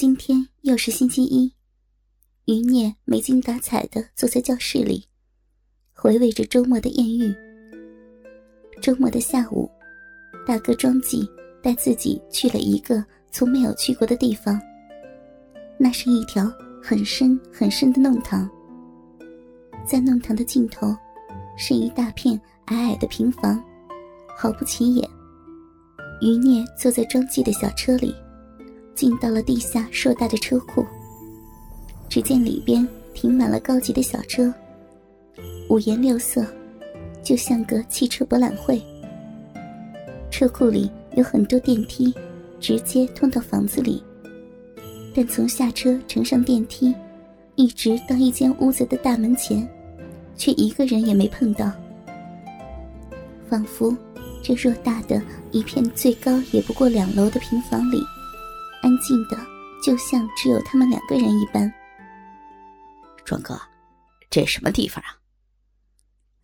今天又是星期一，余孽没精打采的坐在教室里，回味着周末的艳遇。周末的下午，大哥庄记带自己去了一个从没有去过的地方。那是一条很深很深的弄堂，在弄堂的尽头，是一大片矮矮的平房，毫不起眼。余孽坐在庄记的小车里。进到了地下硕大的车库，只见里边停满了高级的小车，五颜六色，就像个汽车博览会。车库里有很多电梯，直接通到房子里，但从下车乘上电梯，一直到一间屋子的大门前，却一个人也没碰到，仿佛这偌大的一片最高也不过两楼的平房里。安静的，就像只有他们两个人一般。庄哥，这什么地方啊？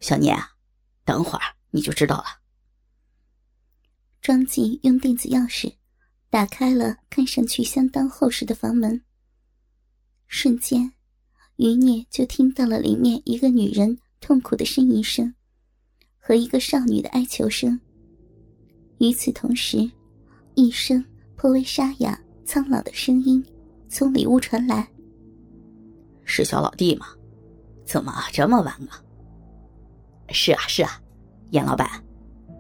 小念啊，等会儿你就知道了。庄记用电子钥匙打开了看上去相当厚实的房门，瞬间，余孽就听到了里面一个女人痛苦的呻吟声和一个少女的哀求声。与此同时，一声颇为沙哑。苍老的声音从里屋传来：“是小老弟吗？怎么这么晚啊？”“是啊，是啊，严老板，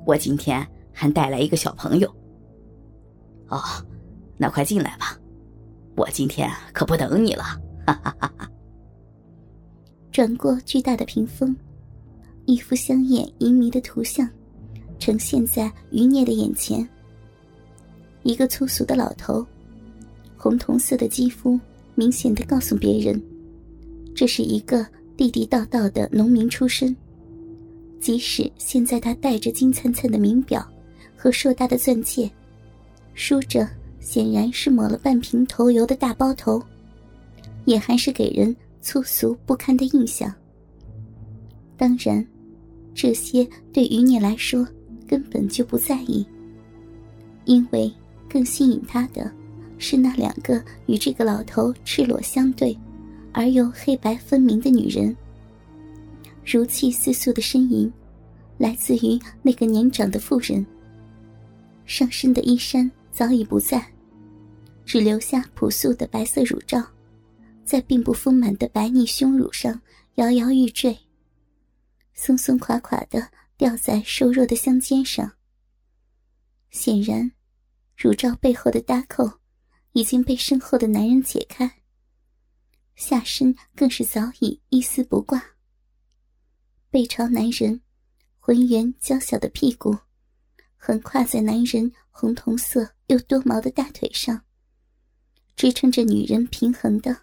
我今天还带来一个小朋友。”“哦，那快进来吧，我今天可不等你了。”哈哈哈哈转过巨大的屏风，一幅香艳淫靡的图像呈现在余孽的眼前。一个粗俗的老头。红铜色的肌肤，明显的告诉别人，这是一个地地道道的农民出身。即使现在他戴着金灿灿的名表和硕大的钻戒，梳着显然是抹了半瓶头油的大包头，也还是给人粗俗不堪的印象。当然，这些对于你来说根本就不在意，因为更吸引他的。是那两个与这个老头赤裸相对，而又黑白分明的女人。如泣似诉的呻吟，来自于那个年长的妇人。上身的衣衫早已不在，只留下朴素的白色乳罩，在并不丰满的白腻胸乳上摇摇欲坠，松松垮垮的吊在瘦弱的香肩上。显然，乳罩背后的搭扣。已经被身后的男人解开，下身更是早已一丝不挂。背朝男人，浑圆娇小的屁股横跨在男人红铜色又多毛的大腿上，支撑着女人平衡的，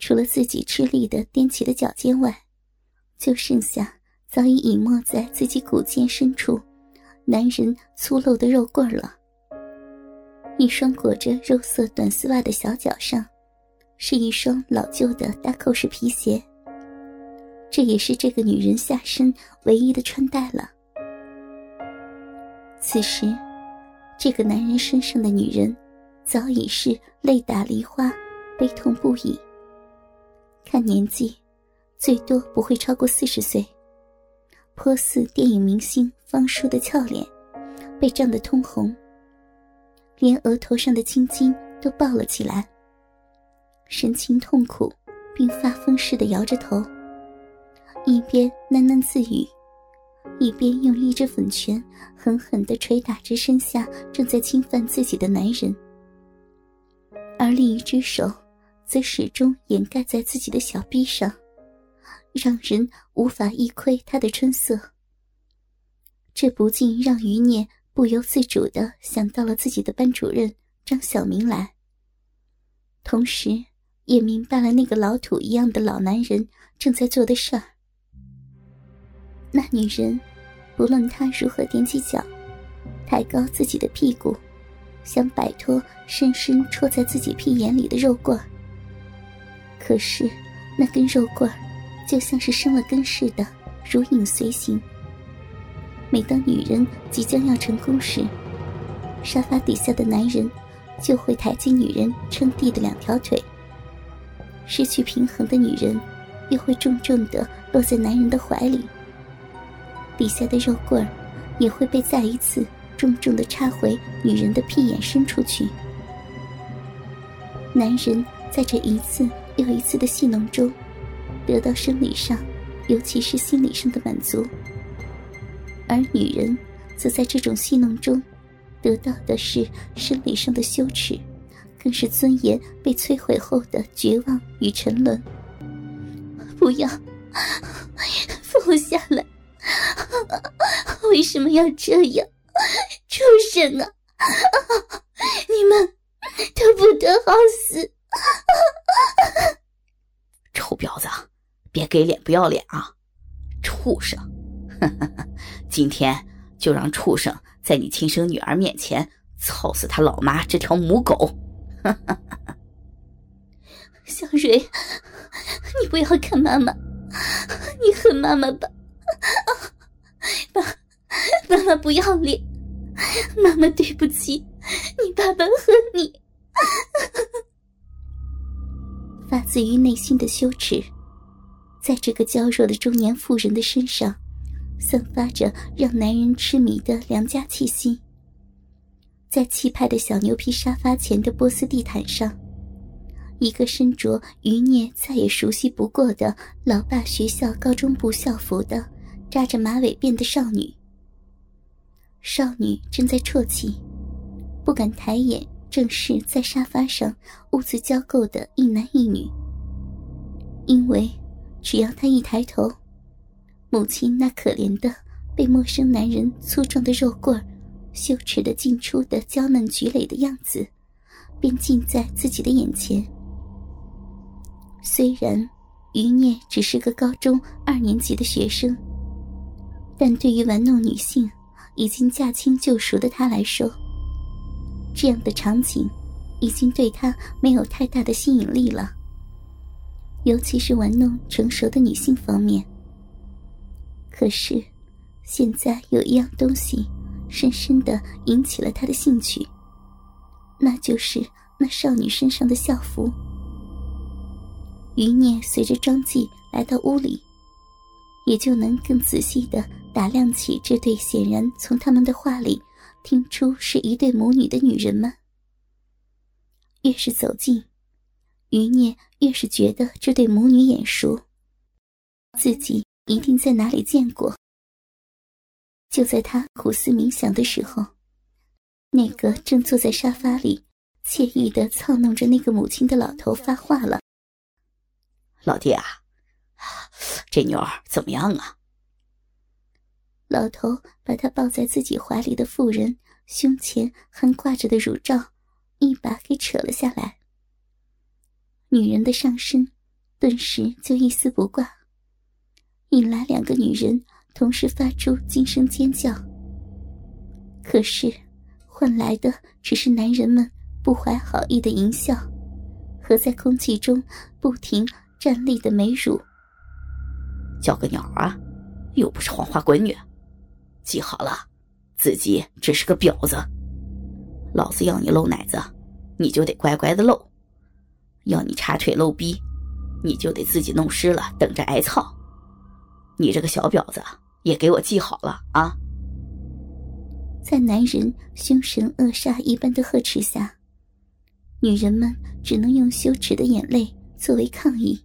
除了自己吃力的踮起的脚尖外，就剩下早已隐没在自己骨尖深处，男人粗陋的肉棍了。一双裹着肉色短丝袜的小脚上，是一双老旧的大扣式皮鞋。这也是这个女人下身唯一的穿戴了。此时，这个男人身上的女人，早已是泪打梨花，悲痛不已。看年纪，最多不会超过四十岁，颇似电影明星方舒的俏脸，被涨得通红。连额头上的青筋都爆了起来，神情痛苦，并发疯似的摇着头，一边喃喃自语，一边用一只粉拳狠狠地捶打着身下正在侵犯自己的男人，而另一只手则始终掩盖在自己的小臂上，让人无法一窥他的春色。这不禁让余念。不由自主的想到了自己的班主任张小明来，同时也明白了那个老土一样的老男人正在做的事儿。那女人，不论她如何踮起脚，抬高自己的屁股，想摆脱深深戳在自己屁眼里的肉棍，可是那根肉棍就像是生了根似的，如影随形。每当女人即将要成功时，沙发底下的男人就会抬起女人撑地的两条腿。失去平衡的女人，又会重重的落在男人的怀里。底下的肉棍，也会被再一次重重的插回女人的屁眼深处去。男人在这一次又一次的戏弄中，得到生理上，尤其是心理上的满足；而女人，则在这种戏弄中，得到的是生理上的羞耻。更是尊严被摧毁后的绝望与沉沦。不要，放我下来！为什么要这样？畜生啊！你们都不得好死！臭婊子，别给脸不要脸啊！畜生！今天就让畜生在你亲生女儿面前操死他老妈这条母狗！小蕊，你不要看妈妈，你恨妈妈吧？妈，妈妈不要脸，妈妈对不起你，爸爸恨你。发自于内心的羞耻，在这个娇弱的中年妇人的身上，散发着让男人痴迷的良家气息。在气派的小牛皮沙发前的波斯地毯上，一个身着余孽再也熟悉不过的老爸学校高中部校服的、扎着马尾辫的少女。少女正在啜泣，不敢抬眼正视在沙发上兀自交媾的一男一女，因为只要她一抬头，母亲那可怜的被陌生男人粗壮的肉棍。羞耻的进出的娇嫩菊蕾的样子，便近在自己的眼前。虽然余孽只是个高中二年级的学生，但对于玩弄女性已经驾轻就熟的他来说，这样的场景已经对他没有太大的吸引力了。尤其是玩弄成熟的女性方面。可是，现在有一样东西。深深的引起了他的兴趣，那就是那少女身上的校服。余孽随着庄纪来到屋里，也就能更仔细的打量起这对显然从他们的话里听出是一对母女的女人们。越是走近，余孽越是觉得这对母女眼熟，自己一定在哪里见过。就在他苦思冥想的时候，那个正坐在沙发里惬意的操弄着那个母亲的老头发话了：“老弟啊，这妞儿怎么样啊？”老头把他抱在自己怀里的妇人胸前还挂着的乳罩一把给扯了下来，女人的上身顿时就一丝不挂，引来两个女人。同时发出惊声尖叫，可是换来的只是男人们不怀好意的淫笑和在空气中不停站立的美乳。叫个鸟啊！又不是黄花闺女，记好了，自己只是个婊子。老子要你露奶子，你就得乖乖的露；要你插腿露逼，你就得自己弄湿了，等着挨操。你这个小婊子！也给我记好了啊！在男人凶神恶煞一般的呵斥下，女人们只能用羞耻的眼泪作为抗议。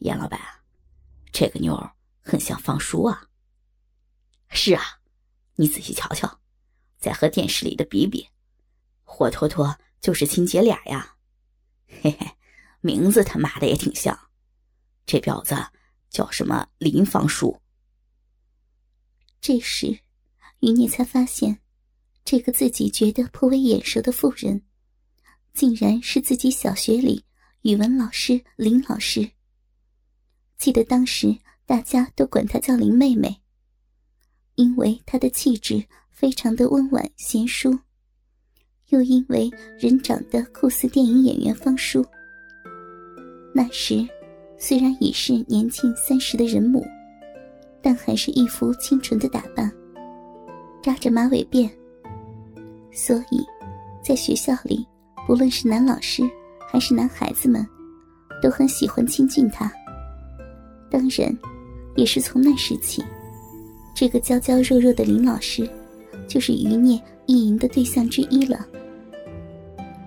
严老板，这个妞儿很像方叔啊。是啊，你仔细瞧瞧，再和电视里的比比，活脱脱就是亲姐俩呀！嘿嘿，名字他妈的也挺像，这婊子。叫什么林方叔？这时，余孽才发现，这个自己觉得颇为眼熟的妇人，竟然是自己小学里语文老师林老师。记得当时大家都管她叫林妹妹，因为她的气质非常的温婉贤淑，又因为人长得酷似电影演员方叔。那时。虽然已是年近三十的人母，但还是一副清纯的打扮，扎着马尾辫，所以，在学校里，不论是男老师还是男孩子们，都很喜欢亲近他。当然，也是从那时起，这个娇娇弱弱的林老师，就是余孽意淫的对象之一了。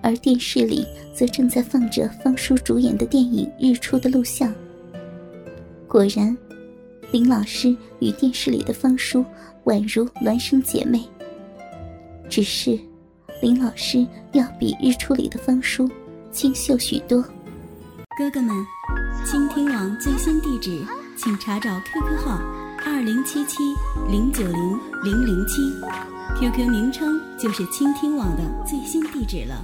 而电视里则正在放着方叔主演的电影《日出》的录像。果然，林老师与电视里的方叔宛如孪生姐妹。只是，林老师要比《日出》里的方叔清秀许多。哥哥们，倾听网最新地址，请查找 QQ 号二零七七零九零零零七，QQ 名称就是倾听网的最新地址了。